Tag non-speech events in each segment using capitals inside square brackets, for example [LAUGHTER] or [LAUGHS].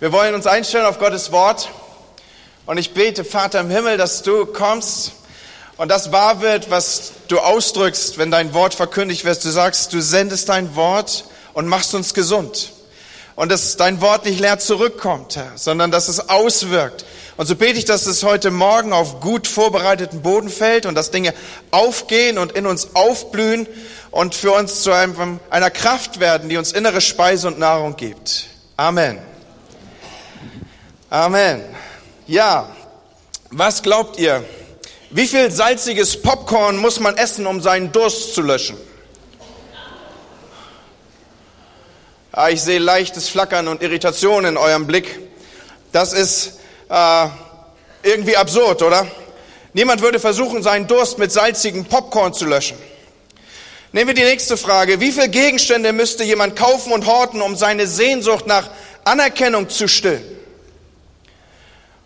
Wir wollen uns einstellen auf Gottes Wort und ich bete, Vater im Himmel, dass du kommst und das wahr wird, was du ausdrückst, wenn dein Wort verkündigt wird. Du sagst, du sendest dein Wort und machst uns gesund. Und dass dein Wort nicht leer zurückkommt, Herr, sondern dass es auswirkt. Und so bete ich, dass es heute Morgen auf gut vorbereiteten Boden fällt und dass Dinge aufgehen und in uns aufblühen und für uns zu einem, einer Kraft werden, die uns innere Speise und Nahrung gibt. Amen. Amen. Ja, was glaubt ihr? Wie viel salziges Popcorn muss man essen, um seinen Durst zu löschen? Ah, ich sehe leichtes Flackern und Irritation in eurem Blick. Das ist äh, irgendwie absurd, oder? Niemand würde versuchen, seinen Durst mit salzigem Popcorn zu löschen. Nehmen wir die nächste Frage. Wie viele Gegenstände müsste jemand kaufen und horten, um seine Sehnsucht nach Anerkennung zu stillen?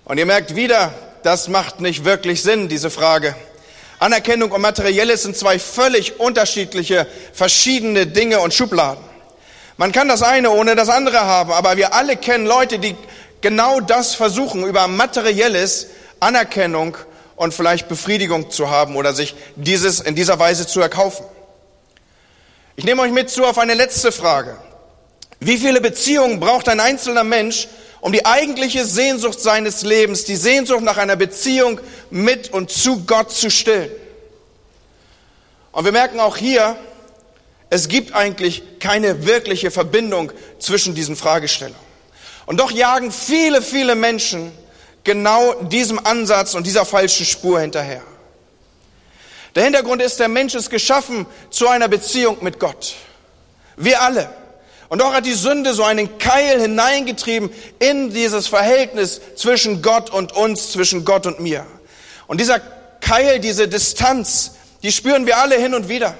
Und ihr merkt wieder, das macht nicht wirklich Sinn, diese Frage. Anerkennung und Materielles sind zwei völlig unterschiedliche, verschiedene Dinge und Schubladen. Man kann das eine ohne das andere haben, aber wir alle kennen Leute, die genau das versuchen, über Materielles Anerkennung und vielleicht Befriedigung zu haben oder sich dieses in dieser Weise zu erkaufen. Ich nehme euch mit zu auf eine letzte Frage. Wie viele Beziehungen braucht ein einzelner Mensch, um die eigentliche Sehnsucht seines Lebens, die Sehnsucht nach einer Beziehung mit und zu Gott zu stillen. Und wir merken auch hier, es gibt eigentlich keine wirkliche Verbindung zwischen diesen Fragestellungen. Und doch jagen viele, viele Menschen genau diesem Ansatz und dieser falschen Spur hinterher. Der Hintergrund ist, der Mensch ist geschaffen zu einer Beziehung mit Gott. Wir alle. Und doch hat die Sünde so einen Keil hineingetrieben in dieses Verhältnis zwischen Gott und uns, zwischen Gott und mir. Und dieser Keil, diese Distanz, die spüren wir alle hin und wieder.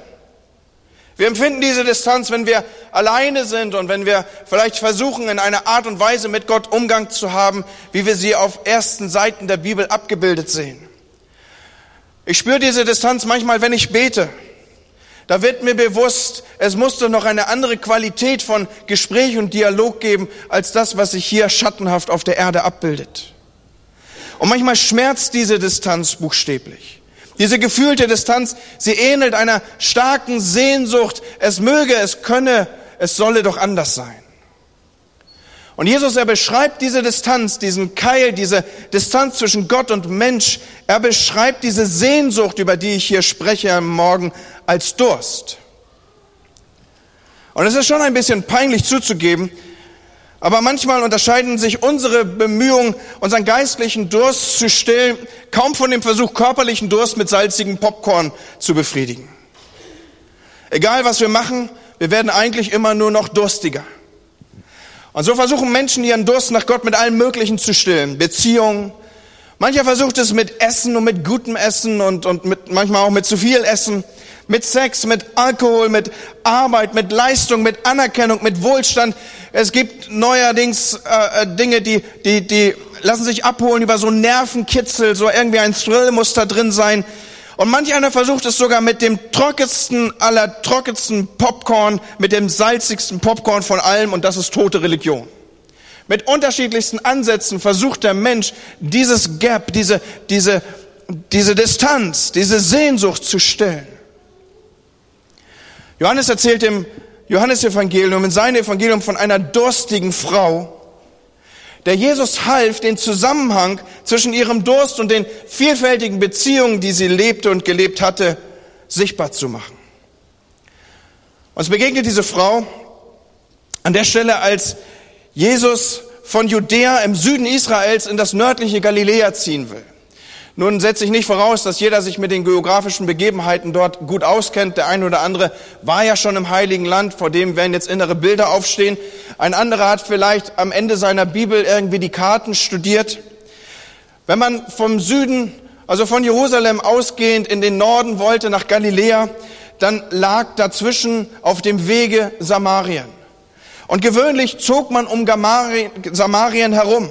Wir empfinden diese Distanz, wenn wir alleine sind und wenn wir vielleicht versuchen, in einer Art und Weise mit Gott Umgang zu haben, wie wir sie auf ersten Seiten der Bibel abgebildet sehen. Ich spüre diese Distanz manchmal, wenn ich bete. Da wird mir bewusst, es muss doch noch eine andere Qualität von Gespräch und Dialog geben, als das, was sich hier schattenhaft auf der Erde abbildet. Und manchmal schmerzt diese Distanz buchstäblich. Diese gefühlte Distanz, sie ähnelt einer starken Sehnsucht. Es möge, es könne, es solle doch anders sein. Und Jesus, er beschreibt diese Distanz, diesen Keil, diese Distanz zwischen Gott und Mensch. Er beschreibt diese Sehnsucht, über die ich hier spreche am Morgen, als Durst. Und es ist schon ein bisschen peinlich zuzugeben, aber manchmal unterscheiden sich unsere Bemühungen, unseren geistlichen Durst zu stillen, kaum von dem Versuch, körperlichen Durst mit salzigem Popcorn zu befriedigen. Egal was wir machen, wir werden eigentlich immer nur noch durstiger. Und so versuchen Menschen ihren Durst nach Gott mit allem Möglichen zu stillen. Beziehungen. Mancher versucht es mit Essen und mit gutem Essen und, und mit, manchmal auch mit zu viel Essen. Mit Sex, mit Alkohol, mit Arbeit, mit Leistung, mit Anerkennung, mit Wohlstand. Es gibt neuerdings äh, äh Dinge, die, die, die lassen sich abholen über so Nervenkitzel, so irgendwie ein Thrill muss da drin sein. Und manch einer versucht es sogar mit dem trockensten aller trockensten Popcorn, mit dem salzigsten Popcorn von allem und das ist tote Religion. Mit unterschiedlichsten Ansätzen versucht der Mensch dieses Gap, diese, diese, diese Distanz, diese Sehnsucht zu stillen. Johannes erzählt im Johannesevangelium, in seinem Evangelium von einer durstigen Frau, der Jesus half, den Zusammenhang zwischen ihrem Durst und den vielfältigen Beziehungen, die sie lebte und gelebt hatte, sichtbar zu machen. Uns begegnet diese Frau an der Stelle, als Jesus von Judäa im Süden Israels in das nördliche Galiläa ziehen will. Nun setze ich nicht voraus, dass jeder sich mit den geografischen Begebenheiten dort gut auskennt. Der eine oder andere war ja schon im Heiligen Land, vor dem werden jetzt innere Bilder aufstehen. Ein anderer hat vielleicht am Ende seiner Bibel irgendwie die Karten studiert. Wenn man vom Süden, also von Jerusalem ausgehend in den Norden wollte, nach Galiläa, dann lag dazwischen auf dem Wege Samarien. Und gewöhnlich zog man um Samarien herum,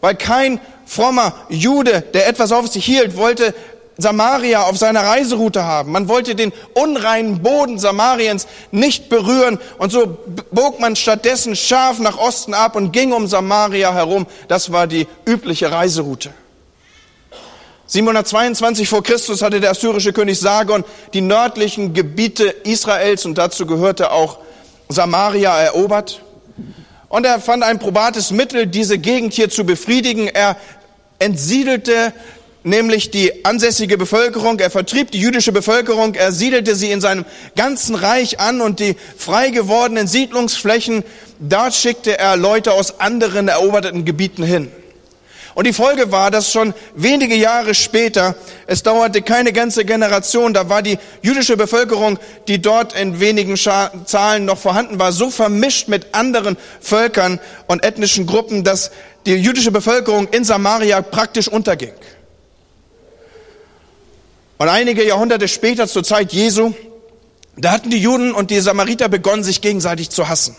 weil kein frommer Jude, der etwas auf sich hielt, wollte Samaria auf seiner Reiseroute haben. Man wollte den unreinen Boden Samariens nicht berühren und so bog man stattdessen scharf nach Osten ab und ging um Samaria herum. Das war die übliche Reiseroute. 722 vor Christus hatte der assyrische König Sargon die nördlichen Gebiete Israels und dazu gehörte auch Samaria erobert. Und er fand ein probates Mittel, diese Gegend hier zu befriedigen. Er entsiedelte nämlich die ansässige Bevölkerung, er vertrieb die jüdische Bevölkerung, er siedelte sie in seinem ganzen Reich an und die frei gewordenen Siedlungsflächen, dort schickte er Leute aus anderen eroberten Gebieten hin. Und die Folge war, dass schon wenige Jahre später, es dauerte keine ganze Generation, da war die jüdische Bevölkerung, die dort in wenigen Zahlen noch vorhanden war, so vermischt mit anderen Völkern und ethnischen Gruppen, dass die jüdische Bevölkerung in Samaria praktisch unterging. Und einige Jahrhunderte später, zur Zeit Jesu, da hatten die Juden und die Samariter begonnen, sich gegenseitig zu hassen.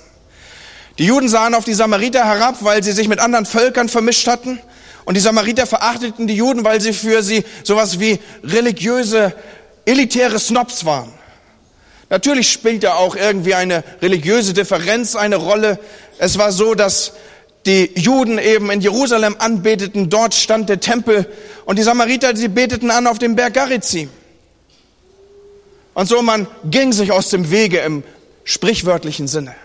Die Juden sahen auf die Samariter herab, weil sie sich mit anderen Völkern vermischt hatten. Und die Samariter verachteten die Juden, weil sie für sie sowas wie religiöse, elitäre Snobs waren. Natürlich spielte auch irgendwie eine religiöse Differenz eine Rolle. Es war so, dass die Juden eben in Jerusalem anbeteten, dort stand der Tempel und die Samariter, sie beteten an auf dem Berg Garizim. Und so man ging sich aus dem Wege im sprichwörtlichen Sinne.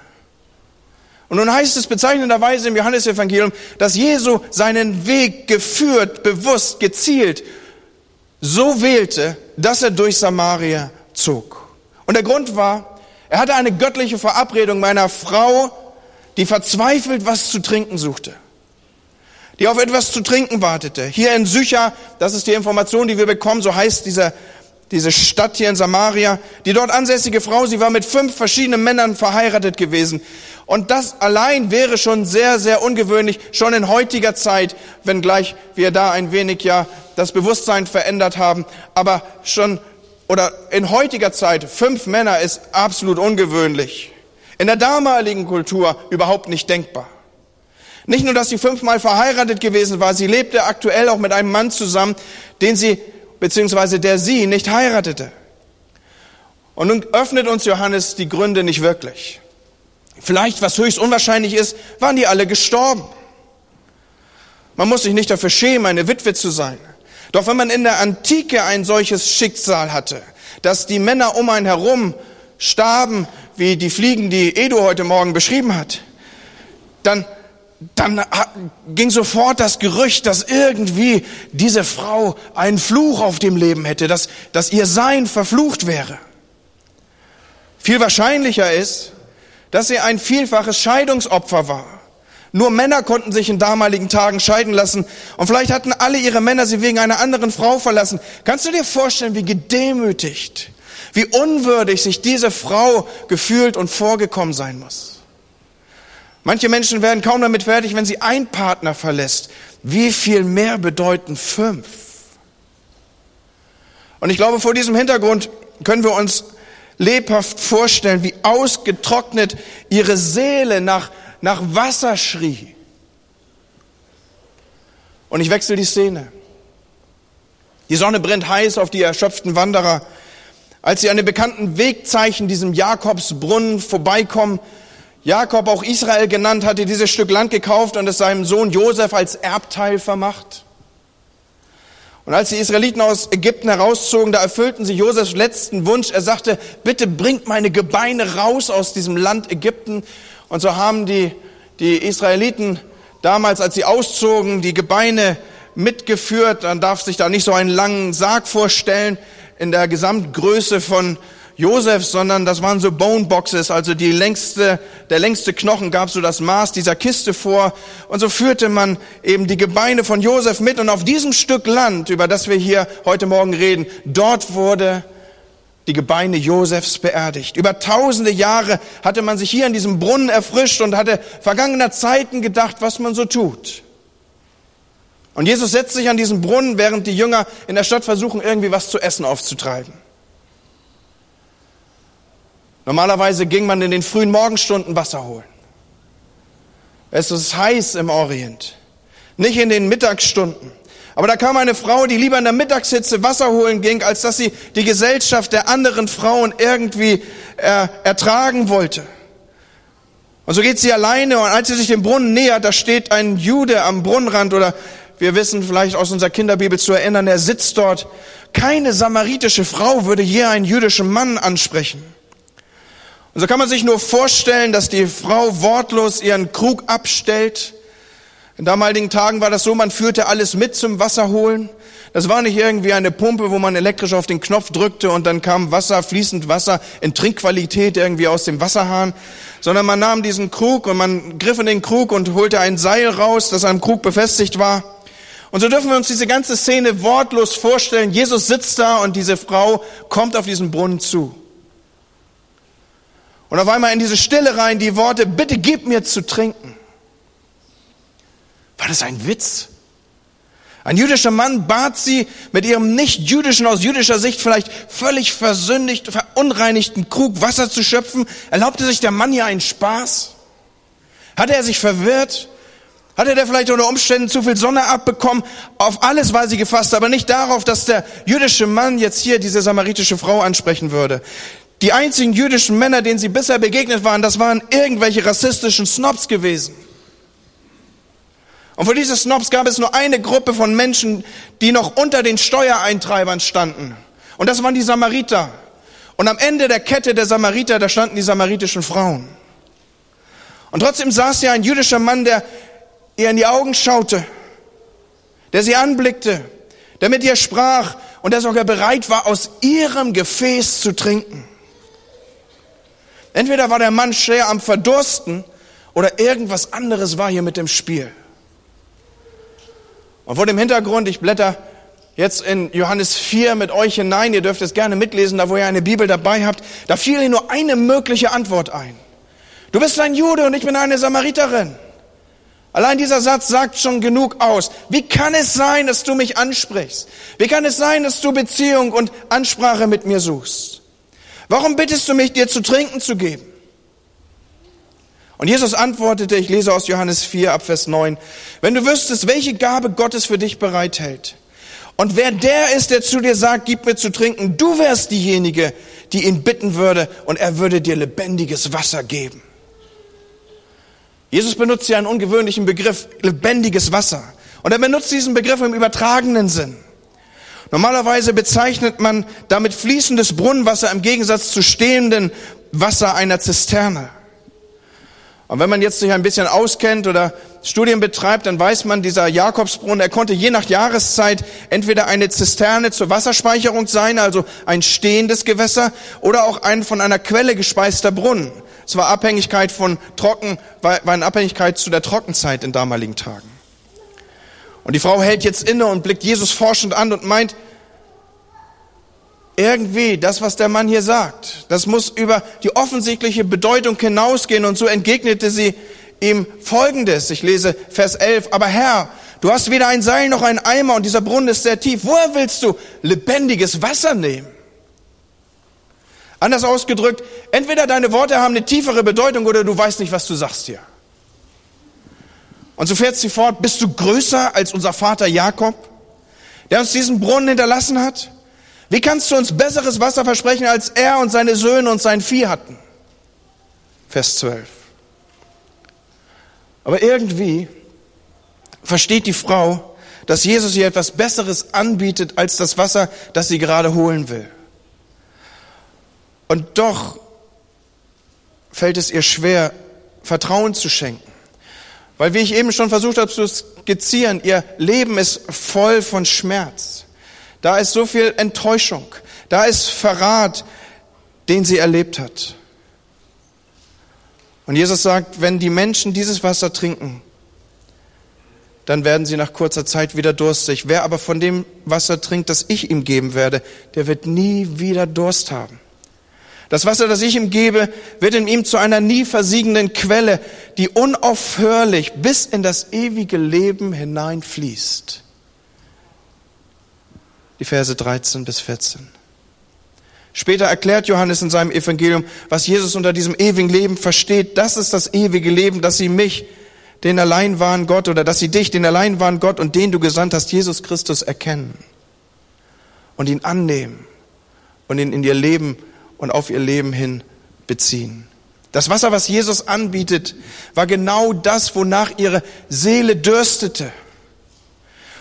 Und nun heißt es bezeichnenderweise im Johannesevangelium, dass Jesu seinen Weg geführt, bewusst, gezielt so wählte, dass er durch Samaria zog. Und der Grund war, er hatte eine göttliche Verabredung meiner Frau die verzweifelt was zu trinken suchte, die auf etwas zu trinken wartete. Hier in Sycha, das ist die Information, die wir bekommen, so heißt dieser, diese Stadt hier in Samaria, die dort ansässige Frau, sie war mit fünf verschiedenen Männern verheiratet gewesen. Und das allein wäre schon sehr, sehr ungewöhnlich, schon in heutiger Zeit, wenngleich wir da ein wenig ja das Bewusstsein verändert haben, aber schon oder in heutiger Zeit fünf Männer ist absolut ungewöhnlich. In der damaligen Kultur überhaupt nicht denkbar. Nicht nur, dass sie fünfmal verheiratet gewesen war, sie lebte aktuell auch mit einem Mann zusammen, den sie, beziehungsweise der sie nicht heiratete. Und nun öffnet uns Johannes die Gründe nicht wirklich. Vielleicht, was höchst unwahrscheinlich ist, waren die alle gestorben. Man muss sich nicht dafür schämen, eine Witwe zu sein. Doch wenn man in der Antike ein solches Schicksal hatte, dass die Männer um einen herum starben, wie die Fliegen, die Edu heute Morgen beschrieben hat, dann, dann ging sofort das Gerücht, dass irgendwie diese Frau einen Fluch auf dem Leben hätte, dass, dass ihr Sein verflucht wäre. Viel wahrscheinlicher ist, dass sie ein vielfaches Scheidungsopfer war. Nur Männer konnten sich in damaligen Tagen scheiden lassen. Und vielleicht hatten alle ihre Männer sie wegen einer anderen Frau verlassen. Kannst du dir vorstellen, wie gedemütigt wie unwürdig sich diese Frau gefühlt und vorgekommen sein muss. Manche Menschen werden kaum damit fertig, wenn sie einen Partner verlässt. Wie viel mehr bedeuten fünf? Und ich glaube, vor diesem Hintergrund können wir uns lebhaft vorstellen, wie ausgetrocknet ihre Seele nach, nach Wasser schrie. Und ich wechsle die Szene. Die Sonne brennt heiß auf die erschöpften Wanderer. Als sie an den bekannten Wegzeichen, diesem Jakobsbrunnen vorbeikommen, Jakob, auch Israel genannt, hatte dieses Stück Land gekauft und es seinem Sohn Josef als Erbteil vermacht. Und als die Israeliten aus Ägypten herauszogen, da erfüllten sie Josefs letzten Wunsch. Er sagte, bitte bringt meine Gebeine raus aus diesem Land Ägypten. Und so haben die, die Israeliten damals, als sie auszogen, die Gebeine mitgeführt. Man darf sich da nicht so einen langen Sarg vorstellen in der Gesamtgröße von Josef, sondern das waren so Bone Boxes, also die längste, der längste Knochen gab so das Maß dieser Kiste vor. Und so führte man eben die Gebeine von Josef mit. Und auf diesem Stück Land, über das wir hier heute Morgen reden, dort wurde die Gebeine Josefs beerdigt. Über tausende Jahre hatte man sich hier in diesem Brunnen erfrischt und hatte vergangener Zeiten gedacht, was man so tut. Und Jesus setzt sich an diesen Brunnen, während die Jünger in der Stadt versuchen, irgendwie was zu essen aufzutreiben. Normalerweise ging man in den frühen Morgenstunden Wasser holen. Es ist heiß im Orient. Nicht in den Mittagsstunden. Aber da kam eine Frau, die lieber in der Mittagshitze Wasser holen ging, als dass sie die Gesellschaft der anderen Frauen irgendwie äh, ertragen wollte. Und so geht sie alleine und als sie sich dem Brunnen nähert, da steht ein Jude am Brunnenrand oder wir wissen vielleicht aus unserer Kinderbibel zu erinnern, er sitzt dort. Keine samaritische Frau würde je einen jüdischen Mann ansprechen. Und so kann man sich nur vorstellen, dass die Frau wortlos ihren Krug abstellt. In damaligen Tagen war das so, man führte alles mit zum Wasser holen. Das war nicht irgendwie eine Pumpe, wo man elektrisch auf den Knopf drückte und dann kam Wasser, fließend Wasser in Trinkqualität irgendwie aus dem Wasserhahn, sondern man nahm diesen Krug und man griff in den Krug und holte ein Seil raus, das am Krug befestigt war. Und so dürfen wir uns diese ganze Szene wortlos vorstellen. Jesus sitzt da und diese Frau kommt auf diesen Brunnen zu. Und auf einmal in diese Stille rein die Worte, bitte gib mir zu trinken. War das ein Witz? Ein jüdischer Mann bat sie, mit ihrem nicht-jüdischen, aus jüdischer Sicht vielleicht völlig versündigt, verunreinigten Krug Wasser zu schöpfen. Erlaubte sich der Mann hier einen Spaß? Hatte er sich verwirrt? Hatte der vielleicht unter Umständen zu viel Sonne abbekommen? Auf alles war sie gefasst, aber nicht darauf, dass der jüdische Mann jetzt hier diese samaritische Frau ansprechen würde. Die einzigen jüdischen Männer, denen sie bisher begegnet waren, das waren irgendwelche rassistischen Snobs gewesen. Und für diese Snobs gab es nur eine Gruppe von Menschen, die noch unter den Steuereintreibern standen. Und das waren die Samariter. Und am Ende der Kette der Samariter, da standen die samaritischen Frauen. Und trotzdem saß ja ein jüdischer Mann, der ihr in die Augen schaute, der sie anblickte, der mit ihr sprach und der sogar bereit war, aus ihrem Gefäß zu trinken. Entweder war der Mann schwer am Verdursten oder irgendwas anderes war hier mit dem Spiel. Und vor dem Hintergrund, ich blätter jetzt in Johannes 4 mit euch hinein, ihr dürft es gerne mitlesen, da wo ihr eine Bibel dabei habt, da fiel ihr nur eine mögliche Antwort ein. Du bist ein Jude und ich bin eine Samariterin. Allein dieser Satz sagt schon genug aus. Wie kann es sein, dass du mich ansprichst? Wie kann es sein, dass du Beziehung und Ansprache mit mir suchst? Warum bittest du mich, dir zu trinken zu geben? Und Jesus antwortete, ich lese aus Johannes 4 ab Vers 9, wenn du wüsstest, welche Gabe Gottes für dich bereithält und wer der ist, der zu dir sagt, gib mir zu trinken, du wärst diejenige, die ihn bitten würde und er würde dir lebendiges Wasser geben. Jesus benutzt hier einen ungewöhnlichen Begriff, lebendiges Wasser. Und er benutzt diesen Begriff im übertragenen Sinn. Normalerweise bezeichnet man damit fließendes Brunnenwasser im Gegensatz zu stehendem Wasser einer Zisterne. Und wenn man jetzt sich ein bisschen auskennt oder Studien betreibt, dann weiß man, dieser Jakobsbrunnen, er konnte je nach Jahreszeit entweder eine Zisterne zur Wasserspeicherung sein, also ein stehendes Gewässer, oder auch ein von einer Quelle gespeister Brunnen. Es war Abhängigkeit von Trocken, war in Abhängigkeit zu der Trockenzeit in damaligen Tagen. Und die Frau hält jetzt inne und blickt Jesus forschend an und meint, irgendwie das, was der Mann hier sagt, das muss über die offensichtliche Bedeutung hinausgehen. Und so entgegnete sie ihm Folgendes. Ich lese Vers 11. Aber Herr, du hast weder ein Seil noch ein Eimer und dieser Brunnen ist sehr tief. Woher willst du lebendiges Wasser nehmen? Anders ausgedrückt, entweder deine Worte haben eine tiefere Bedeutung oder du weißt nicht, was du sagst hier. Und so fährt sie fort, bist du größer als unser Vater Jakob, der uns diesen Brunnen hinterlassen hat? Wie kannst du uns besseres Wasser versprechen, als er und seine Söhne und sein Vieh hatten? Vers 12. Aber irgendwie versteht die Frau, dass Jesus ihr etwas Besseres anbietet als das Wasser, das sie gerade holen will. Und doch fällt es ihr schwer, Vertrauen zu schenken. Weil, wie ich eben schon versucht habe zu skizzieren, ihr Leben ist voll von Schmerz. Da ist so viel Enttäuschung. Da ist Verrat, den sie erlebt hat. Und Jesus sagt, wenn die Menschen dieses Wasser trinken, dann werden sie nach kurzer Zeit wieder durstig. Wer aber von dem Wasser trinkt, das ich ihm geben werde, der wird nie wieder Durst haben. Das Wasser, das ich ihm gebe, wird in ihm zu einer nie versiegenden Quelle, die unaufhörlich bis in das ewige Leben hineinfließt. Die Verse 13 bis 14. Später erklärt Johannes in seinem Evangelium, was Jesus unter diesem ewigen Leben versteht. Das ist das ewige Leben, dass sie mich, den allein wahren Gott oder dass sie dich, den allein wahren Gott und den du gesandt hast, Jesus Christus, erkennen und ihn annehmen und ihn in ihr Leben und auf ihr Leben hin beziehen. Das Wasser, was Jesus anbietet, war genau das, wonach ihre Seele dürstete.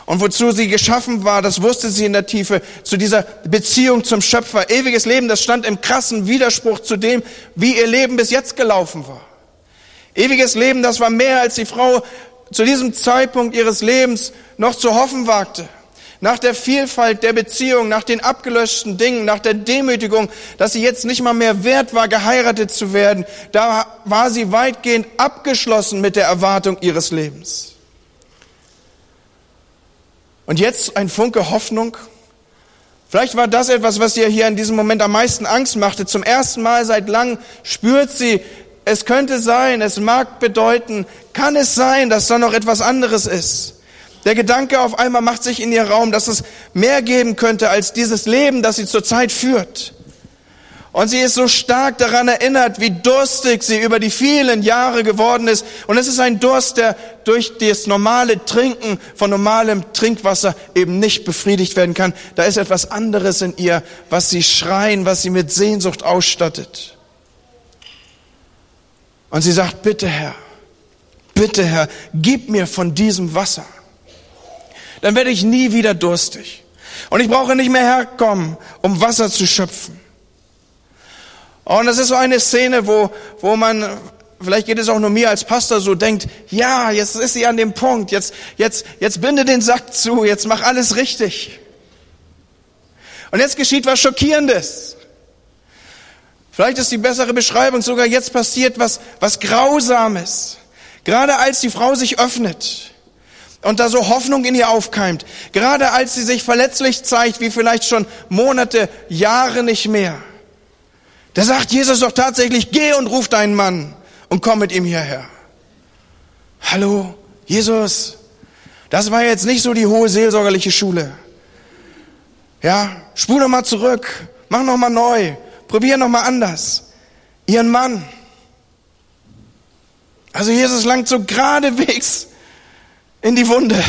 Und wozu sie geschaffen war, das wusste sie in der Tiefe, zu dieser Beziehung zum Schöpfer. Ewiges Leben, das stand im krassen Widerspruch zu dem, wie ihr Leben bis jetzt gelaufen war. Ewiges Leben, das war mehr, als die Frau zu diesem Zeitpunkt ihres Lebens noch zu hoffen wagte nach der Vielfalt der Beziehung, nach den abgelöschten Dingen, nach der Demütigung, dass sie jetzt nicht mal mehr wert war, geheiratet zu werden, da war sie weitgehend abgeschlossen mit der Erwartung ihres Lebens. Und jetzt ein Funke Hoffnung. Vielleicht war das etwas, was ihr hier in diesem Moment am meisten Angst machte. Zum ersten Mal seit langem spürt sie, es könnte sein, es mag bedeuten, kann es sein, dass da noch etwas anderes ist. Der Gedanke auf einmal macht sich in ihr Raum, dass es mehr geben könnte als dieses Leben, das sie zurzeit führt. Und sie ist so stark daran erinnert, wie durstig sie über die vielen Jahre geworden ist. Und es ist ein Durst, der durch das normale Trinken von normalem Trinkwasser eben nicht befriedigt werden kann. Da ist etwas anderes in ihr, was sie schreien, was sie mit Sehnsucht ausstattet. Und sie sagt, bitte Herr, bitte Herr, gib mir von diesem Wasser dann werde ich nie wieder durstig. Und ich brauche nicht mehr herkommen, um Wasser zu schöpfen. Und das ist so eine Szene, wo, wo man, vielleicht geht es auch nur mir als Pastor so, denkt, ja, jetzt ist sie an dem Punkt, jetzt, jetzt, jetzt binde den Sack zu, jetzt mach alles richtig. Und jetzt geschieht was Schockierendes. Vielleicht ist die bessere Beschreibung sogar, jetzt passiert was, was Grausames. Gerade als die Frau sich öffnet und da so Hoffnung in ihr aufkeimt, gerade als sie sich verletzlich zeigt, wie vielleicht schon Monate, Jahre nicht mehr. Da sagt Jesus doch tatsächlich, geh und ruf deinen Mann und komm mit ihm hierher. Hallo, Jesus, das war jetzt nicht so die hohe seelsorgerliche Schule. Ja, spul noch mal zurück, mach noch mal neu, probier noch mal anders. Ihren Mann. Also Jesus langt so geradewegs in die Wunde.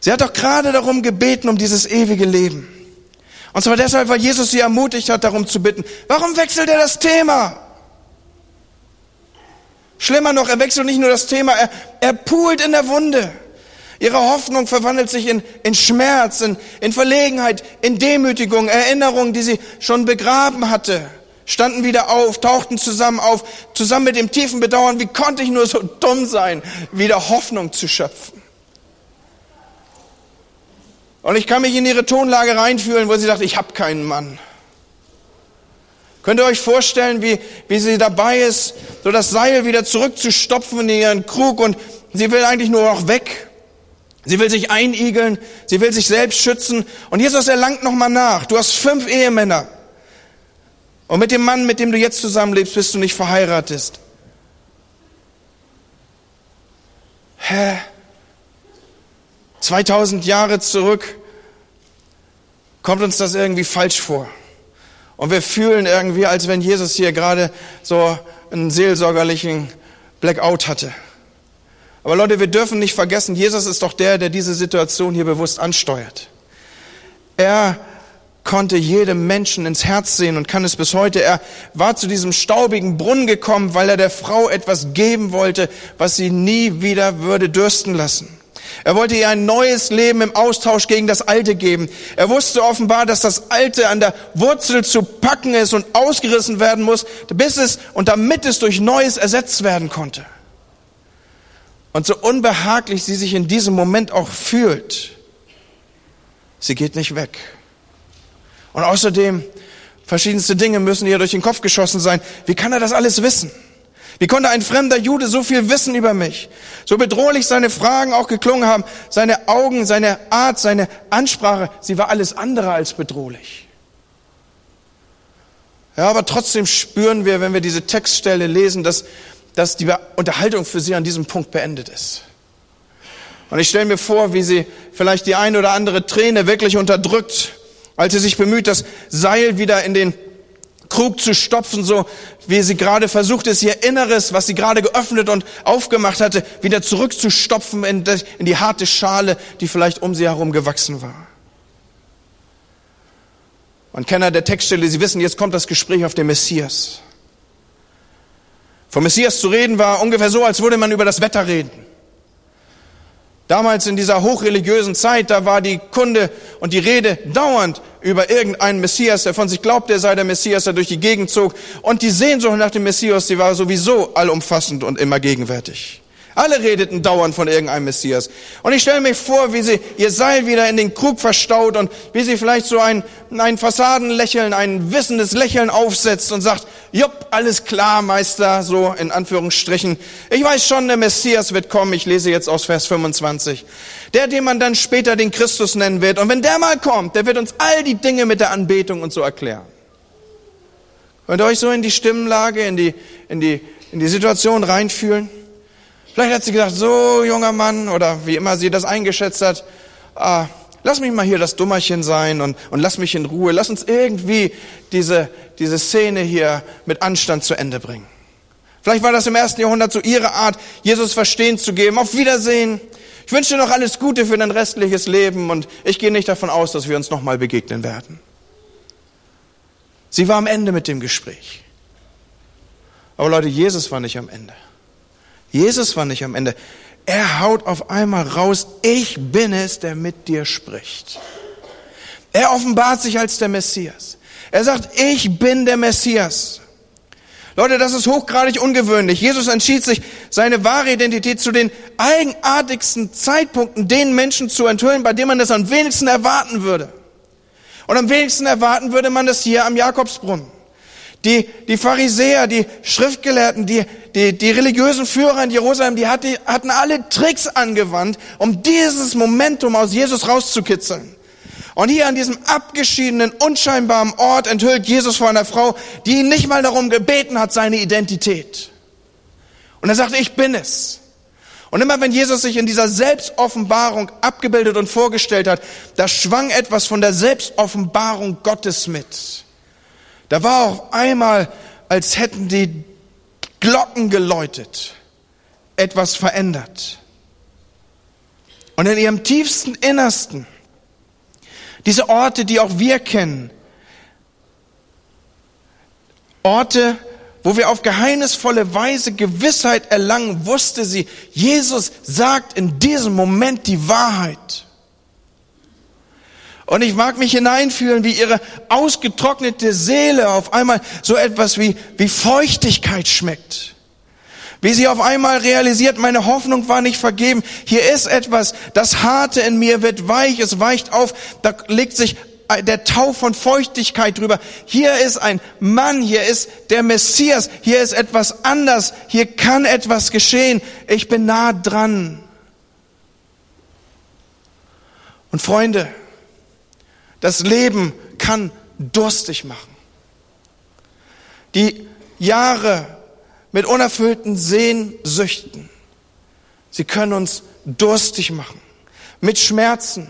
Sie hat doch gerade darum gebeten, um dieses ewige Leben. Und zwar deshalb, weil Jesus sie ermutigt hat, darum zu bitten. Warum wechselt er das Thema? Schlimmer noch, er wechselt nicht nur das Thema, er, er poolt in der Wunde. Ihre Hoffnung verwandelt sich in, in Schmerz, in, in Verlegenheit, in Demütigung, Erinnerungen, die sie schon begraben hatte standen wieder auf, tauchten zusammen auf, zusammen mit dem tiefen Bedauern, wie konnte ich nur so dumm sein, wieder Hoffnung zu schöpfen. Und ich kann mich in ihre Tonlage reinfühlen, wo sie sagt, ich habe keinen Mann. Könnt ihr euch vorstellen, wie, wie sie dabei ist, so das Seil wieder zurückzustopfen in ihren Krug und sie will eigentlich nur noch weg. Sie will sich einigeln, sie will sich selbst schützen. Und Jesus erlangt nochmal nach. Du hast fünf Ehemänner. Und mit dem Mann, mit dem du jetzt zusammenlebst, bist du nicht verheiratet. Hä? 2000 Jahre zurück kommt uns das irgendwie falsch vor. Und wir fühlen irgendwie, als wenn Jesus hier gerade so einen seelsorgerlichen Blackout hatte. Aber Leute, wir dürfen nicht vergessen, Jesus ist doch der, der diese Situation hier bewusst ansteuert. Er konnte jedem Menschen ins Herz sehen und kann es bis heute. Er war zu diesem staubigen Brunnen gekommen, weil er der Frau etwas geben wollte, was sie nie wieder würde dürsten lassen. Er wollte ihr ein neues Leben im Austausch gegen das Alte geben. Er wusste offenbar, dass das Alte an der Wurzel zu packen ist und ausgerissen werden muss, bis es und damit es durch Neues ersetzt werden konnte. Und so unbehaglich sie sich in diesem Moment auch fühlt, sie geht nicht weg. Und außerdem, verschiedenste Dinge müssen ihr durch den Kopf geschossen sein. Wie kann er das alles wissen? Wie konnte ein fremder Jude so viel wissen über mich? So bedrohlich seine Fragen auch geklungen haben, seine Augen, seine Art, seine Ansprache, sie war alles andere als bedrohlich. Ja, aber trotzdem spüren wir, wenn wir diese Textstelle lesen, dass, dass die Unterhaltung für sie an diesem Punkt beendet ist. Und ich stelle mir vor, wie sie vielleicht die ein oder andere Träne wirklich unterdrückt als sie sich bemüht, das Seil wieder in den Krug zu stopfen, so wie sie gerade versucht ist, ihr Inneres, was sie gerade geöffnet und aufgemacht hatte, wieder zurückzustopfen in die, harte Schale, die vielleicht um sie herum gewachsen war. Und Kenner der Textstelle, Sie wissen, jetzt kommt das Gespräch auf den Messias. Vom Messias zu reden war ungefähr so, als würde man über das Wetter reden. Damals in dieser hochreligiösen Zeit, da war die Kunde und die Rede dauernd über irgendeinen Messias, der von sich glaubte, er sei der Messias, der durch die Gegend zog. Und die Sehnsucht nach dem Messias, die war sowieso allumfassend und immer gegenwärtig. Alle redeten dauernd von irgendeinem Messias. Und ich stelle mir vor, wie sie ihr Seil wieder in den Krug verstaut und wie sie vielleicht so ein, ein Fassadenlächeln, ein wissendes Lächeln aufsetzt und sagt, jupp, alles klar, Meister, so in Anführungsstrichen. Ich weiß schon, der Messias wird kommen. Ich lese jetzt aus Vers 25. Der, den man dann später den Christus nennen wird. Und wenn der mal kommt, der wird uns all die Dinge mit der Anbetung und so erklären. Könnt ihr euch so in die Stimmlage, in die, in die, in die Situation reinfühlen? Vielleicht hat sie gesagt, so junger Mann oder wie immer sie das eingeschätzt hat, ah, lass mich mal hier das Dummerchen sein und, und lass mich in Ruhe. Lass uns irgendwie diese, diese Szene hier mit Anstand zu Ende bringen. Vielleicht war das im ersten Jahrhundert so ihre Art, Jesus verstehen zu geben. Auf Wiedersehen. Ich wünsche dir noch alles Gute für dein restliches Leben und ich gehe nicht davon aus, dass wir uns nochmal begegnen werden. Sie war am Ende mit dem Gespräch. Aber Leute, Jesus war nicht am Ende. Jesus war nicht am Ende. Er haut auf einmal raus, ich bin es, der mit dir spricht. Er offenbart sich als der Messias. Er sagt, ich bin der Messias. Leute, das ist hochgradig ungewöhnlich. Jesus entschied sich, seine wahre Identität zu den eigenartigsten Zeitpunkten den Menschen zu enthüllen, bei denen man das am wenigsten erwarten würde. Und am wenigsten erwarten würde man das hier am Jakobsbrunnen. Die, die Pharisäer, die Schriftgelehrten, die, die, die religiösen Führer in Jerusalem, die hatten alle Tricks angewandt, um dieses Momentum aus Jesus rauszukitzeln. Und hier an diesem abgeschiedenen, unscheinbaren Ort enthüllt Jesus vor einer Frau, die ihn nicht mal darum gebeten hat, seine Identität. Und er sagt, ich bin es. Und immer wenn Jesus sich in dieser Selbstoffenbarung abgebildet und vorgestellt hat, da schwang etwas von der Selbstoffenbarung Gottes mit. Da war auf einmal, als hätten die Glocken geläutet, etwas verändert. Und in ihrem tiefsten Innersten, diese Orte, die auch wir kennen, Orte, wo wir auf geheimnisvolle Weise Gewissheit erlangen, wusste sie, Jesus sagt in diesem Moment die Wahrheit. Und ich mag mich hineinfühlen, wie ihre ausgetrocknete Seele auf einmal so etwas wie, wie Feuchtigkeit schmeckt. Wie sie auf einmal realisiert, meine Hoffnung war nicht vergeben. Hier ist etwas, das Harte in mir wird weich, es weicht auf, da legt sich der Tau von Feuchtigkeit drüber. Hier ist ein Mann, hier ist der Messias, hier ist etwas anders, hier kann etwas geschehen. Ich bin nah dran. Und Freunde, das Leben kann durstig machen. Die Jahre mit unerfüllten Sehnsüchten, sie können uns durstig machen. Mit Schmerzen,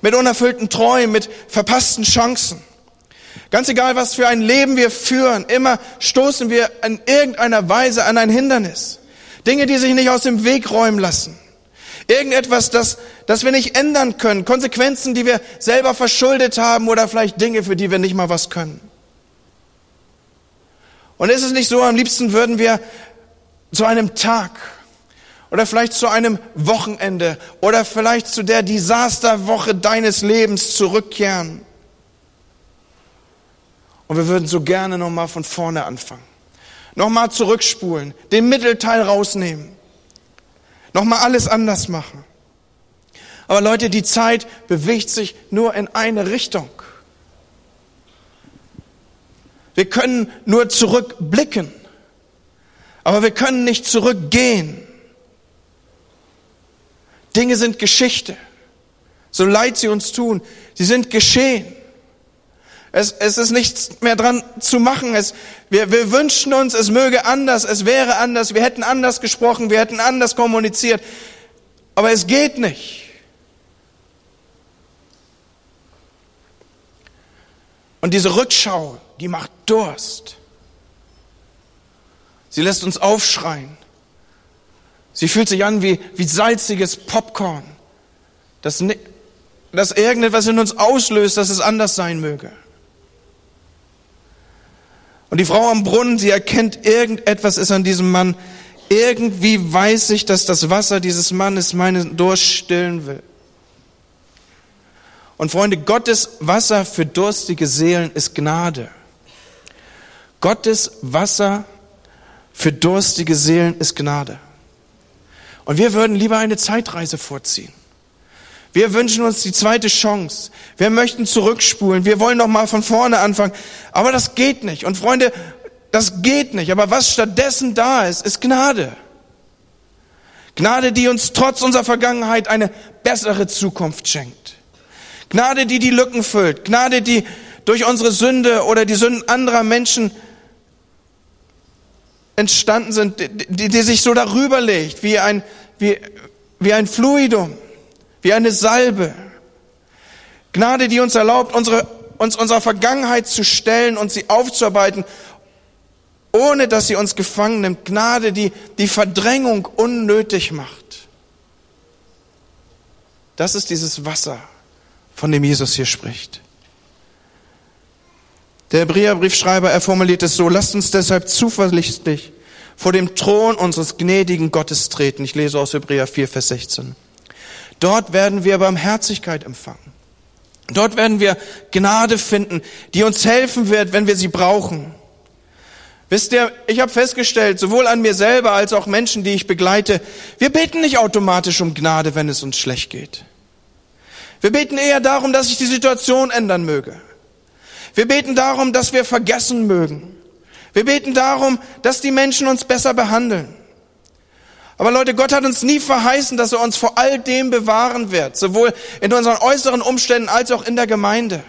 mit unerfüllten Träumen, mit verpassten Chancen. Ganz egal, was für ein Leben wir führen, immer stoßen wir in irgendeiner Weise an ein Hindernis. Dinge, die sich nicht aus dem Weg räumen lassen. Irgendetwas, das, das wir nicht ändern können. Konsequenzen, die wir selber verschuldet haben oder vielleicht Dinge, für die wir nicht mal was können. Und ist es nicht so, am liebsten würden wir zu einem Tag oder vielleicht zu einem Wochenende oder vielleicht zu der Desasterwoche deines Lebens zurückkehren. Und wir würden so gerne nochmal von vorne anfangen. Nochmal zurückspulen, den Mittelteil rausnehmen Nochmal alles anders machen. Aber Leute, die Zeit bewegt sich nur in eine Richtung. Wir können nur zurückblicken, aber wir können nicht zurückgehen. Dinge sind Geschichte. So leid sie uns tun, sie sind geschehen. Es, es ist nichts mehr dran zu machen. Es, wir, wir wünschen uns, es möge anders, es wäre anders, wir hätten anders gesprochen, wir hätten anders kommuniziert. Aber es geht nicht. Und diese Rückschau, die macht Durst. Sie lässt uns aufschreien. Sie fühlt sich an wie, wie salziges Popcorn, das, das irgendetwas in uns auslöst, dass es anders sein möge. Und die Frau am Brunnen, sie erkennt, irgendetwas ist an diesem Mann. Irgendwie weiß ich, dass das Wasser dieses Mannes meinen Durst stillen will. Und Freunde, Gottes Wasser für durstige Seelen ist Gnade. Gottes Wasser für durstige Seelen ist Gnade. Und wir würden lieber eine Zeitreise vorziehen. Wir wünschen uns die zweite Chance. Wir möchten zurückspulen. Wir wollen noch mal von vorne anfangen. Aber das geht nicht. Und Freunde, das geht nicht. Aber was stattdessen da ist, ist Gnade. Gnade, die uns trotz unserer Vergangenheit eine bessere Zukunft schenkt. Gnade, die die Lücken füllt. Gnade, die durch unsere Sünde oder die Sünden anderer Menschen entstanden sind, die, die sich so darüber legt, wie ein, wie, wie ein Fluidum, wie eine Salbe. Gnade, die uns erlaubt, unsere, uns unserer Vergangenheit zu stellen und sie aufzuarbeiten, ohne dass sie uns gefangen nimmt. Gnade, die die Verdrängung unnötig macht. Das ist dieses Wasser, von dem Jesus hier spricht. Der Hebräerbriefschreiber, er formuliert es so, lasst uns deshalb zuversichtlich vor dem Thron unseres gnädigen Gottes treten. Ich lese aus Hebräer 4, Vers 16. Dort werden wir Barmherzigkeit empfangen. Dort werden wir Gnade finden, die uns helfen wird, wenn wir sie brauchen. Wisst ihr, ich habe festgestellt, sowohl an mir selber als auch Menschen, die ich begleite, wir beten nicht automatisch um Gnade, wenn es uns schlecht geht. Wir beten eher darum, dass sich die Situation ändern möge. Wir beten darum, dass wir vergessen mögen. Wir beten darum, dass die Menschen uns besser behandeln. Aber Leute, Gott hat uns nie verheißen, dass er uns vor all dem bewahren wird, sowohl in unseren äußeren Umständen als auch in der Gemeinde.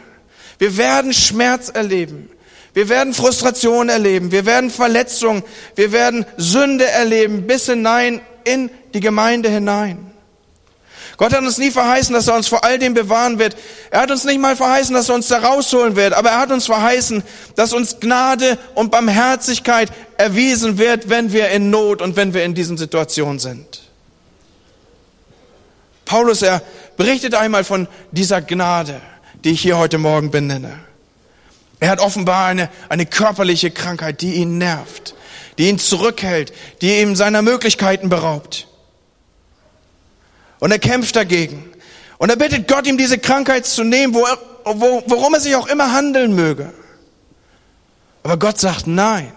Wir werden Schmerz erleben. Wir werden Frustration erleben. Wir werden Verletzungen. Wir werden Sünde erleben bis hinein in die Gemeinde hinein. Gott hat uns nie verheißen, dass er uns vor all dem bewahren wird. Er hat uns nicht mal verheißen, dass er uns da rausholen wird, aber er hat uns verheißen, dass uns Gnade und Barmherzigkeit erwiesen wird, wenn wir in Not und wenn wir in diesen Situationen sind. Paulus, er berichtet einmal von dieser Gnade, die ich hier heute Morgen benenne. Er hat offenbar eine, eine körperliche Krankheit, die ihn nervt, die ihn zurückhält, die ihm seiner Möglichkeiten beraubt. Und er kämpft dagegen. Und er bittet Gott, ihm diese Krankheit zu nehmen, wo er, wo, worum er sich auch immer handeln möge. Aber Gott sagt nein.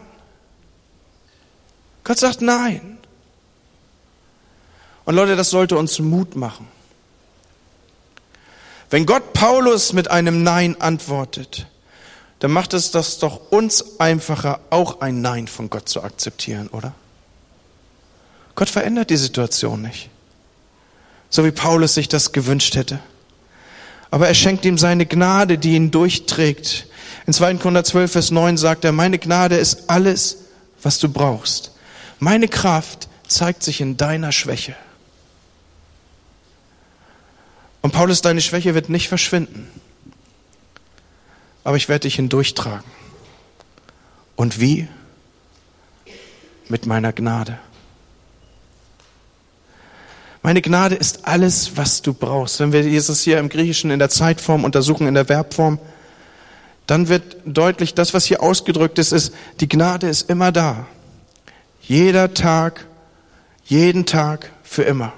Gott sagt nein. Und Leute, das sollte uns Mut machen. Wenn Gott Paulus mit einem Nein antwortet, dann macht es das doch uns einfacher, auch ein Nein von Gott zu akzeptieren, oder? Gott verändert die Situation nicht so wie Paulus sich das gewünscht hätte. Aber er schenkt ihm seine Gnade, die ihn durchträgt. In 2. Korinther 12, Vers 9 sagt er, meine Gnade ist alles, was du brauchst. Meine Kraft zeigt sich in deiner Schwäche. Und Paulus, deine Schwäche wird nicht verschwinden. Aber ich werde dich hindurchtragen. Und wie? Mit meiner Gnade. Meine Gnade ist alles, was du brauchst. Wenn wir Jesus hier im Griechischen in der Zeitform untersuchen, in der Verbform, dann wird deutlich, das, was hier ausgedrückt ist, ist, die Gnade ist immer da. Jeder Tag, jeden Tag, für immer.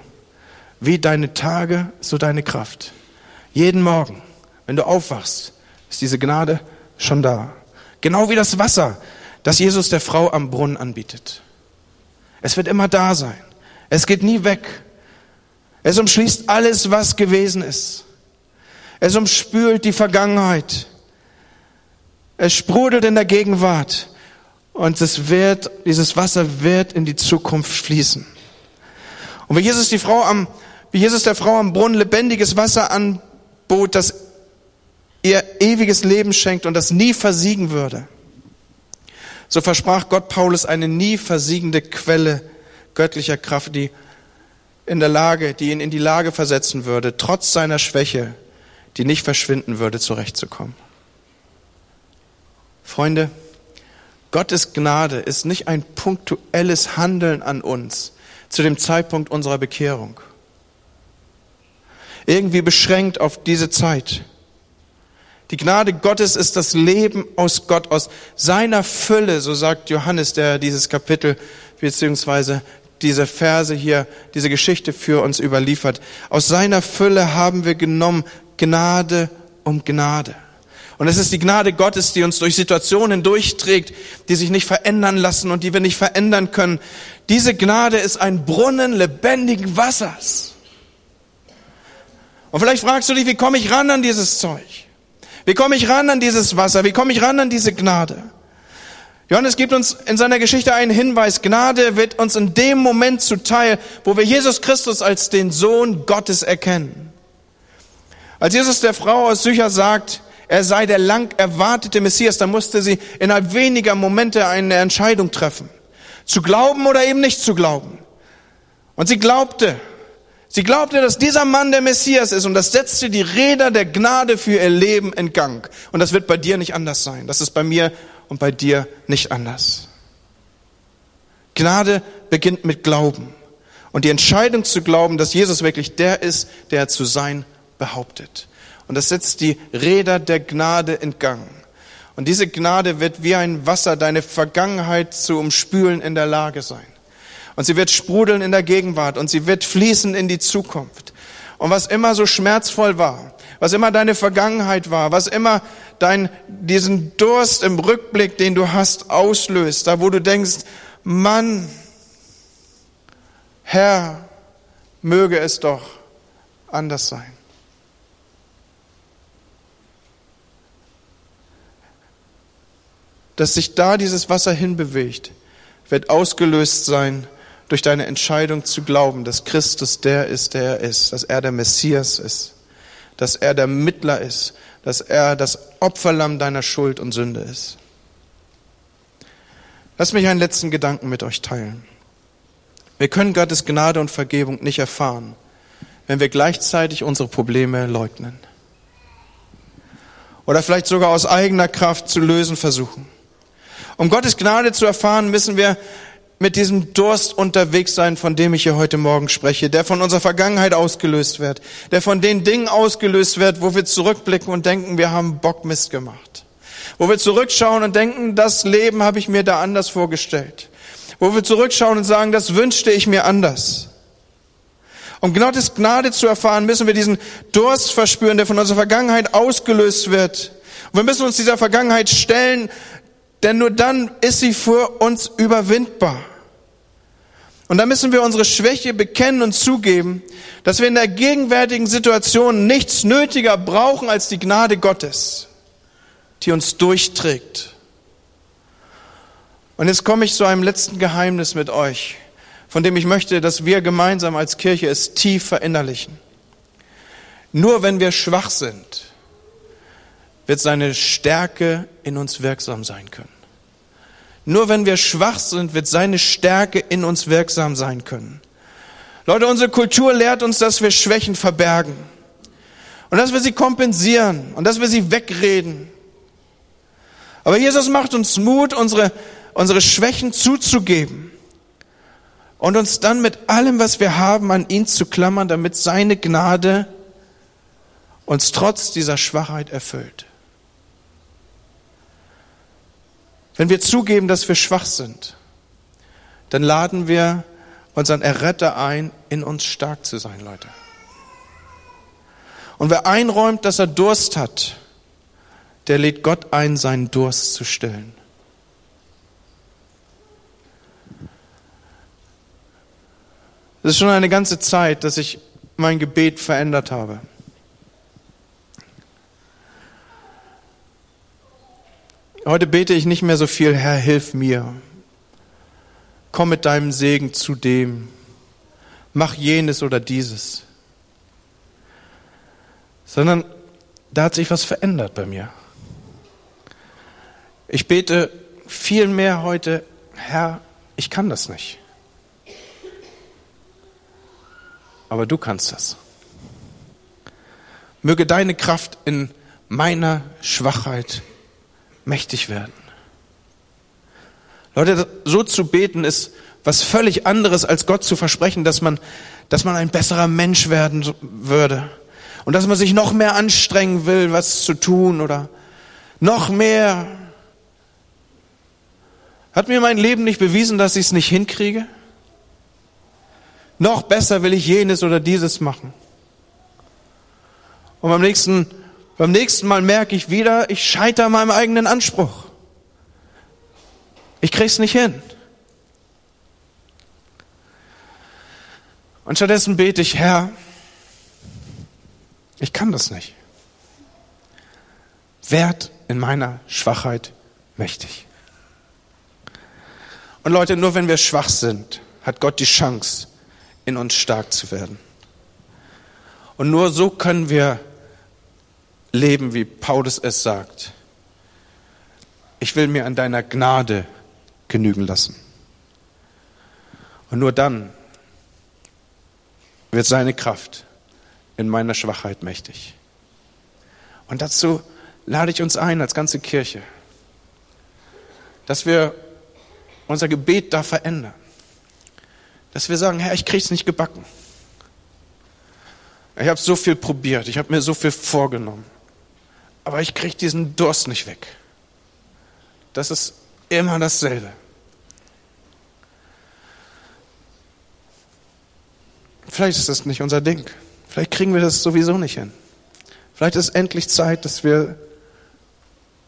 Wie deine Tage, so deine Kraft. Jeden Morgen, wenn du aufwachst, ist diese Gnade schon da. Genau wie das Wasser, das Jesus der Frau am Brunnen anbietet. Es wird immer da sein. Es geht nie weg. Es umschließt alles, was gewesen ist. Es umspült die Vergangenheit. Es sprudelt in der Gegenwart. Und es wird, dieses Wasser wird in die Zukunft fließen. Und wie Jesus die Frau am, wie Jesus der Frau am Brunnen lebendiges Wasser anbot, das ihr ewiges Leben schenkt und das nie versiegen würde, so versprach Gott Paulus eine nie versiegende Quelle göttlicher Kraft, die in der Lage, die ihn in die Lage versetzen würde, trotz seiner Schwäche, die nicht verschwinden würde, zurechtzukommen. Freunde, Gottes Gnade ist nicht ein punktuelles Handeln an uns zu dem Zeitpunkt unserer Bekehrung. Irgendwie beschränkt auf diese Zeit. Die Gnade Gottes ist das Leben aus Gott, aus seiner Fülle, so sagt Johannes, der dieses Kapitel beziehungsweise diese Verse hier, diese Geschichte für uns überliefert. Aus seiner Fülle haben wir genommen Gnade um Gnade. Und es ist die Gnade Gottes, die uns durch Situationen durchträgt, die sich nicht verändern lassen und die wir nicht verändern können. Diese Gnade ist ein Brunnen lebendigen Wassers. Und vielleicht fragst du dich, wie komme ich ran an dieses Zeug? Wie komme ich ran an dieses Wasser? Wie komme ich ran an diese Gnade? Johannes gibt uns in seiner Geschichte einen Hinweis. Gnade wird uns in dem Moment zuteil, wo wir Jesus Christus als den Sohn Gottes erkennen. Als Jesus der Frau aus Sücher sagt, er sei der lang erwartete Messias, dann musste sie innerhalb weniger Momente eine Entscheidung treffen. Zu glauben oder eben nicht zu glauben. Und sie glaubte. Sie glaubte, dass dieser Mann der Messias ist und das setzte die Räder der Gnade für ihr Leben in Gang. Und das wird bei dir nicht anders sein. Das ist bei mir und bei dir nicht anders. Gnade beginnt mit Glauben. Und die Entscheidung zu glauben, dass Jesus wirklich der ist, der er zu sein behauptet. Und das setzt die Räder der Gnade in Gang. Und diese Gnade wird wie ein Wasser deine Vergangenheit zu umspülen in der Lage sein. Und sie wird sprudeln in der Gegenwart und sie wird fließen in die Zukunft. Und was immer so schmerzvoll war, was immer deine Vergangenheit war, was immer dein, diesen Durst im Rückblick, den du hast, auslöst, da wo du denkst, Mann, Herr, möge es doch anders sein. dass sich da dieses Wasser hinbewegt, wird ausgelöst sein durch deine Entscheidung zu glauben, dass Christus der ist, der er ist, dass er der Messias ist, dass er der Mittler ist, dass er das Opferlamm deiner Schuld und Sünde ist. Lass mich einen letzten Gedanken mit euch teilen. Wir können Gottes Gnade und Vergebung nicht erfahren, wenn wir gleichzeitig unsere Probleme leugnen. Oder vielleicht sogar aus eigener Kraft zu lösen versuchen. Um Gottes Gnade zu erfahren, müssen wir mit diesem Durst unterwegs sein, von dem ich hier heute Morgen spreche, der von unserer Vergangenheit ausgelöst wird, der von den Dingen ausgelöst wird, wo wir zurückblicken und denken, wir haben Bock Mist gemacht. Wo wir zurückschauen und denken, das Leben habe ich mir da anders vorgestellt. Wo wir zurückschauen und sagen, das wünschte ich mir anders. Um Gottes Gnade zu erfahren, müssen wir diesen Durst verspüren, der von unserer Vergangenheit ausgelöst wird. Und wir müssen uns dieser Vergangenheit stellen, denn nur dann ist sie für uns überwindbar. Und da müssen wir unsere Schwäche bekennen und zugeben, dass wir in der gegenwärtigen Situation nichts nötiger brauchen als die Gnade Gottes, die uns durchträgt. Und jetzt komme ich zu einem letzten Geheimnis mit euch, von dem ich möchte, dass wir gemeinsam als Kirche es tief verinnerlichen. Nur wenn wir schwach sind, wird seine Stärke in uns wirksam sein können. Nur wenn wir schwach sind, wird seine Stärke in uns wirksam sein können. Leute, unsere Kultur lehrt uns, dass wir Schwächen verbergen und dass wir sie kompensieren und dass wir sie wegreden. Aber Jesus macht uns Mut, unsere, unsere Schwächen zuzugeben und uns dann mit allem, was wir haben, an ihn zu klammern, damit seine Gnade uns trotz dieser Schwachheit erfüllt. Wenn wir zugeben, dass wir schwach sind, dann laden wir unseren Erretter ein, in uns stark zu sein, Leute. Und wer einräumt, dass er Durst hat, der lädt Gott ein, seinen Durst zu stillen. Es ist schon eine ganze Zeit, dass ich mein Gebet verändert habe. Heute bete ich nicht mehr so viel, Herr, hilf mir. Komm mit deinem Segen zu dem. Mach jenes oder dieses. Sondern da hat sich was verändert bei mir. Ich bete viel mehr heute, Herr, ich kann das nicht. Aber du kannst das. Möge deine Kraft in meiner Schwachheit mächtig werden. Leute, so zu beten ist was völlig anderes, als Gott zu versprechen, dass man, dass man ein besserer Mensch werden würde. Und dass man sich noch mehr anstrengen will, was zu tun oder noch mehr. Hat mir mein Leben nicht bewiesen, dass ich es nicht hinkriege? Noch besser will ich jenes oder dieses machen. Und beim nächsten, beim nächsten Mal merke ich wieder, ich scheitere meinem eigenen Anspruch. Ich krieg's nicht hin. Und stattdessen bete ich, Herr, ich kann das nicht. Werd in meiner Schwachheit mächtig. Und Leute, nur wenn wir schwach sind, hat Gott die Chance, in uns stark zu werden. Und nur so können wir leben, wie Paulus es sagt. Ich will mir an deiner Gnade genügen lassen. Und nur dann wird seine Kraft in meiner Schwachheit mächtig. Und dazu lade ich uns ein als ganze Kirche, dass wir unser Gebet da verändern. Dass wir sagen, Herr, ich krieg's nicht gebacken. Ich habe so viel probiert, ich habe mir so viel vorgenommen, aber ich krieg diesen Durst nicht weg. Das ist immer dasselbe. Vielleicht ist das nicht unser Ding. Vielleicht kriegen wir das sowieso nicht hin. Vielleicht ist es endlich Zeit, dass wir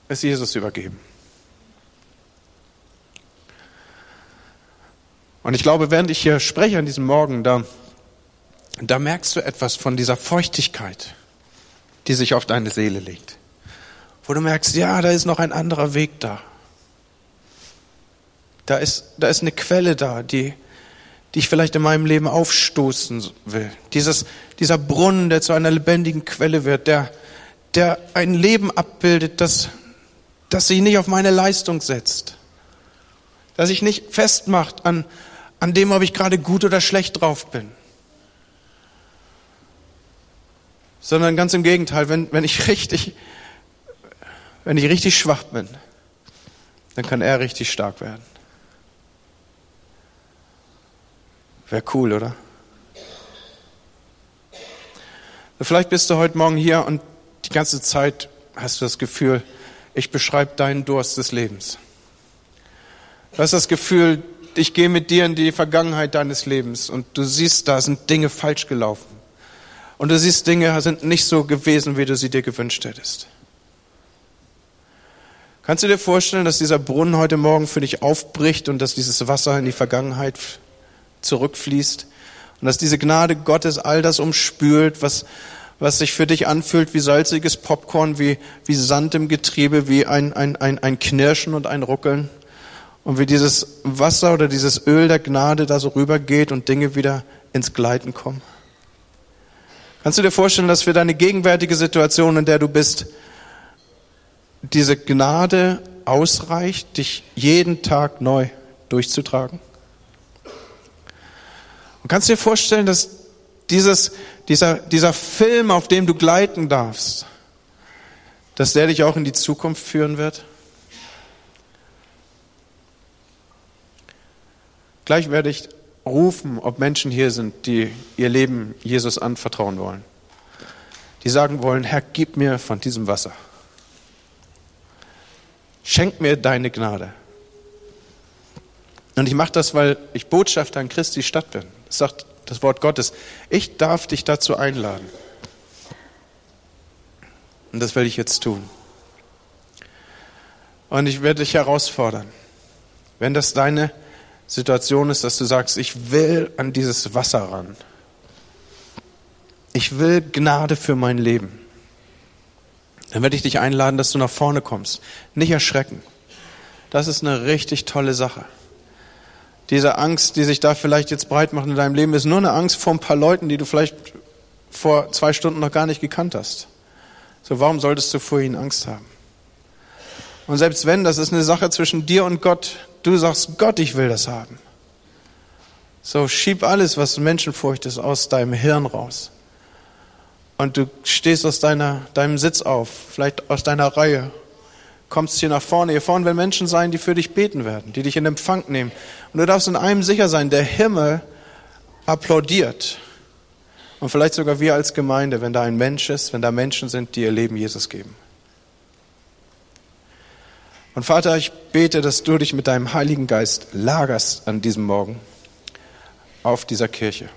es Jesus übergeben. Und ich glaube, während ich hier spreche an diesem Morgen, da, da merkst du etwas von dieser Feuchtigkeit, die sich auf deine Seele legt. Wo du merkst, ja, da ist noch ein anderer Weg da. Da ist, da ist eine Quelle da, die, die ich vielleicht in meinem Leben aufstoßen will. Dieses, dieser Brunnen, der zu einer lebendigen Quelle wird, der, der ein Leben abbildet, das, das sich nicht auf meine Leistung setzt. Das sich nicht festmacht an, an dem, ob ich gerade gut oder schlecht drauf bin. Sondern ganz im Gegenteil, wenn, wenn ich [LAUGHS] richtig, wenn ich richtig schwach bin, dann kann er richtig stark werden. Wäre cool, oder? Vielleicht bist du heute Morgen hier und die ganze Zeit hast du das Gefühl, ich beschreibe deinen Durst des Lebens. Du hast das Gefühl, ich gehe mit dir in die Vergangenheit deines Lebens und du siehst, da sind Dinge falsch gelaufen. Und du siehst, Dinge sind nicht so gewesen, wie du sie dir gewünscht hättest. Kannst du dir vorstellen, dass dieser Brunnen heute Morgen für dich aufbricht und dass dieses Wasser in die Vergangenheit zurückfließt und dass diese Gnade Gottes all das umspült, was, was sich für dich anfühlt wie salziges Popcorn, wie, wie Sand im Getriebe, wie ein, ein, ein, ein Knirschen und ein Ruckeln und wie dieses Wasser oder dieses Öl der Gnade da so rübergeht und Dinge wieder ins Gleiten kommen. Kannst du dir vorstellen, dass für deine gegenwärtige Situation, in der du bist, diese Gnade ausreicht, dich jeden Tag neu durchzutragen? Und kannst du dir vorstellen, dass dieses, dieser, dieser Film, auf dem du gleiten darfst, dass der dich auch in die Zukunft führen wird? Gleich werde ich rufen, ob Menschen hier sind, die ihr Leben Jesus anvertrauen wollen. Die sagen wollen, Herr, gib mir von diesem Wasser. Schenk mir deine Gnade. Und ich mache das, weil ich Botschafter an Christi Stadt bin. Das sagt das Wort Gottes. Ich darf dich dazu einladen. Und das werde ich jetzt tun. Und ich werde dich herausfordern. Wenn das deine Situation ist, dass du sagst, ich will an dieses Wasser ran. Ich will Gnade für mein Leben. Dann werde ich dich einladen, dass du nach vorne kommst. Nicht erschrecken. Das ist eine richtig tolle Sache. Diese Angst, die sich da vielleicht jetzt breit macht in deinem Leben, ist nur eine Angst vor ein paar Leuten, die du vielleicht vor zwei Stunden noch gar nicht gekannt hast. So, warum solltest du vor ihnen Angst haben? Und selbst wenn, das ist eine Sache zwischen dir und Gott. Du sagst, Gott, ich will das haben. So, schieb alles, was Menschenfurcht ist, aus deinem Hirn raus. Und du stehst aus deiner, deinem Sitz auf, vielleicht aus deiner Reihe. kommst hier nach vorne. Hier vorne werden Menschen sein, die für dich beten werden, die dich in Empfang nehmen. Und du darfst in einem sicher sein, der Himmel applaudiert. Und vielleicht sogar wir als Gemeinde, wenn da ein Mensch ist, wenn da Menschen sind, die ihr Leben Jesus geben. Und Vater, ich bete, dass du dich mit deinem Heiligen Geist lagerst an diesem Morgen auf dieser Kirche.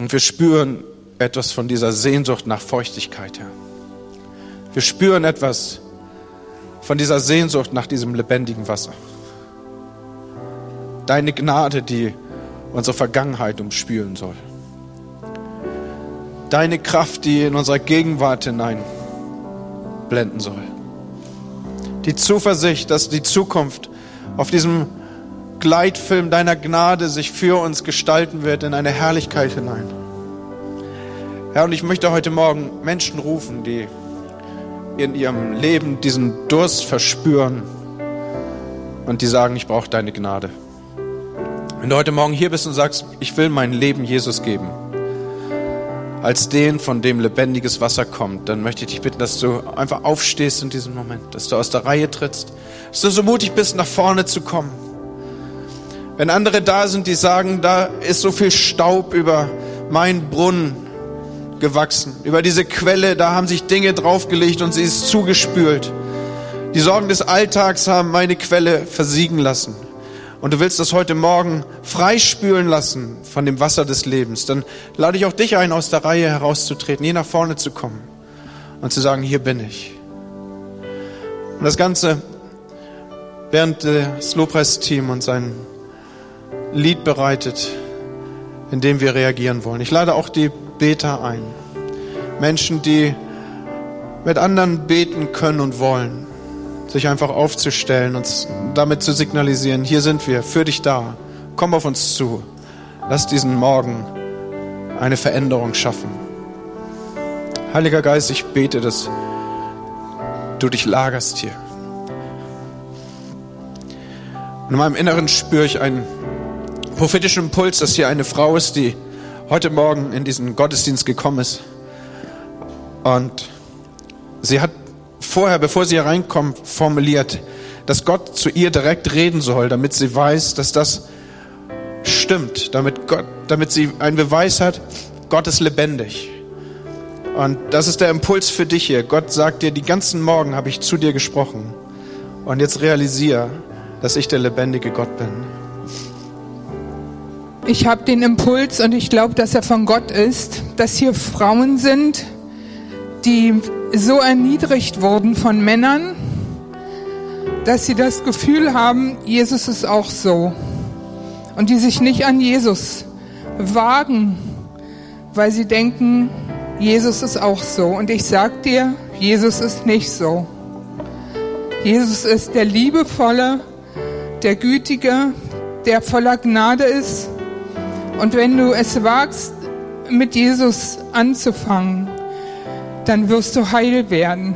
Und wir spüren etwas von dieser Sehnsucht nach Feuchtigkeit, Herr. Wir spüren etwas von dieser Sehnsucht nach diesem lebendigen Wasser. Deine Gnade, die unsere Vergangenheit umspülen soll. Deine Kraft, die in unserer Gegenwart hinein blenden soll. Die Zuversicht, dass die Zukunft auf diesem Gleitfilm deiner Gnade sich für uns gestalten wird in eine Herrlichkeit hinein. Herr, und ich möchte heute Morgen Menschen rufen, die in ihrem Leben diesen Durst verspüren und die sagen, ich brauche deine Gnade. Wenn du heute Morgen hier bist und sagst, ich will mein Leben Jesus geben, als den, von dem lebendiges Wasser kommt, dann möchte ich dich bitten, dass du einfach aufstehst in diesem Moment, dass du aus der Reihe trittst, dass du so mutig bist, nach vorne zu kommen. Wenn andere da sind, die sagen, da ist so viel Staub über meinen Brunnen, gewachsen. Über diese Quelle, da haben sich Dinge draufgelegt und sie ist zugespült. Die Sorgen des Alltags haben meine Quelle versiegen lassen. Und du willst das heute Morgen freispülen lassen von dem Wasser des Lebens. Dann lade ich auch dich ein, aus der Reihe herauszutreten, hier nach vorne zu kommen und zu sagen, hier bin ich. Und das Ganze, während das Lobpreisteam und sein Lied bereitet, in dem wir reagieren wollen. Ich lade auch die Beter ein. Menschen, die mit anderen beten können und wollen. Sich einfach aufzustellen und damit zu signalisieren, hier sind wir, für dich da. Komm auf uns zu. Lass diesen Morgen eine Veränderung schaffen. Heiliger Geist, ich bete, dass du dich lagerst hier. In meinem Inneren spüre ich einen prophetischen Impuls, dass hier eine Frau ist, die heute Morgen in diesen Gottesdienst gekommen ist. Und sie hat vorher, bevor sie hier reinkommt, formuliert, dass Gott zu ihr direkt reden soll, damit sie weiß, dass das stimmt, damit, Gott, damit sie einen Beweis hat, Gott ist lebendig. Und das ist der Impuls für dich hier. Gott sagt dir, die ganzen Morgen habe ich zu dir gesprochen. Und jetzt realisiere, dass ich der lebendige Gott bin ich habe den Impuls und ich glaube, dass er von Gott ist, dass hier Frauen sind, die so erniedrigt wurden von Männern, dass sie das Gefühl haben, Jesus ist auch so. Und die sich nicht an Jesus wagen, weil sie denken, Jesus ist auch so. Und ich sag dir, Jesus ist nicht so. Jesus ist der liebevolle, der gütige, der voller Gnade ist und wenn du es wagst, mit Jesus anzufangen, dann wirst du heil werden.